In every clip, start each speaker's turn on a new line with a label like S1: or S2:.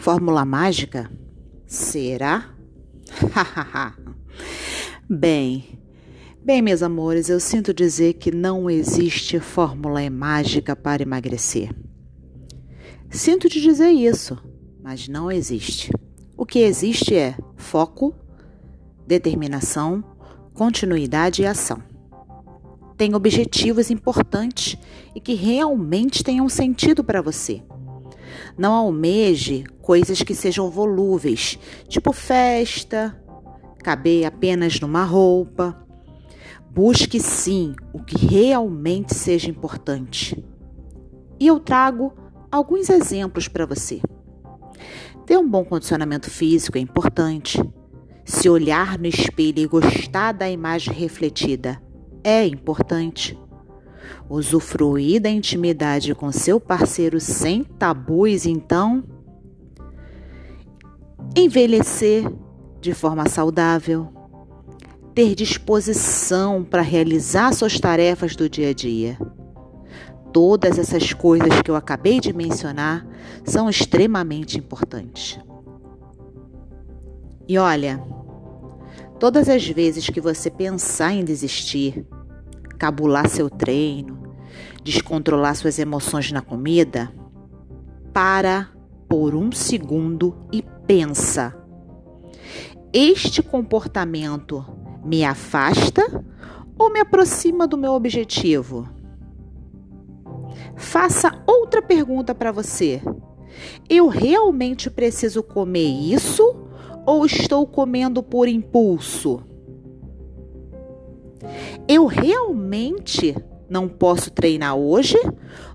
S1: Fórmula mágica? Será? bem, bem, meus amores, eu sinto dizer que não existe fórmula mágica para emagrecer. Sinto te dizer isso, mas não existe. O que existe é foco, determinação, continuidade e ação. Tem objetivos importantes e que realmente tenham sentido para você. Não almeje coisas que sejam volúveis, tipo festa, caber apenas numa roupa. Busque sim o que realmente seja importante. E eu trago alguns exemplos para você. Ter um bom condicionamento físico é importante. Se olhar no espelho e gostar da imagem refletida é importante. Usufruir da intimidade com seu parceiro sem tabus, então. Envelhecer de forma saudável. Ter disposição para realizar suas tarefas do dia a dia. Todas essas coisas que eu acabei de mencionar são extremamente importantes. E olha, todas as vezes que você pensar em desistir, cabular seu treino, descontrolar suas emoções na comida, para por um segundo e pensa: este comportamento me afasta ou me aproxima do meu objetivo? Faça outra pergunta para você. Eu realmente preciso comer isso ou estou comendo por impulso? Eu realmente não posso treinar hoje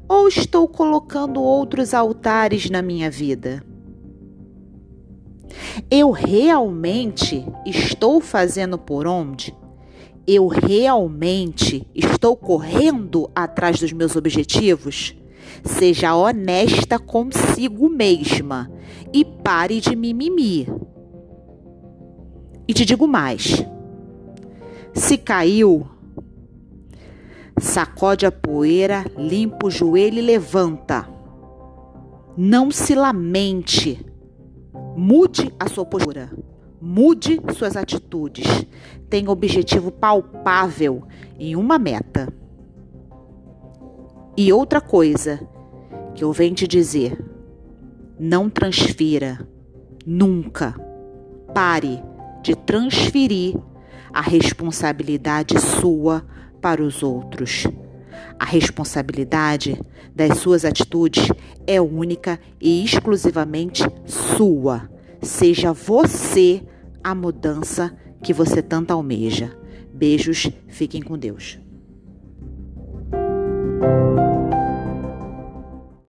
S1: ou estou colocando outros altares na minha vida? Eu realmente estou fazendo por onde? Eu realmente estou correndo atrás dos meus objetivos? Seja honesta consigo mesma e pare de mimimi. E te digo mais: se caiu, sacode a poeira, limpa o joelho e levanta. Não se lamente. Mude a sua postura. Mude suas atitudes. Tenha objetivo palpável em uma meta. E outra coisa que eu venho te dizer: não transfira nunca. Pare de transferir a responsabilidade sua para os outros. A responsabilidade das suas atitudes é única e exclusivamente sua. Seja você a mudança que você tanto almeja. Beijos, fiquem com Deus.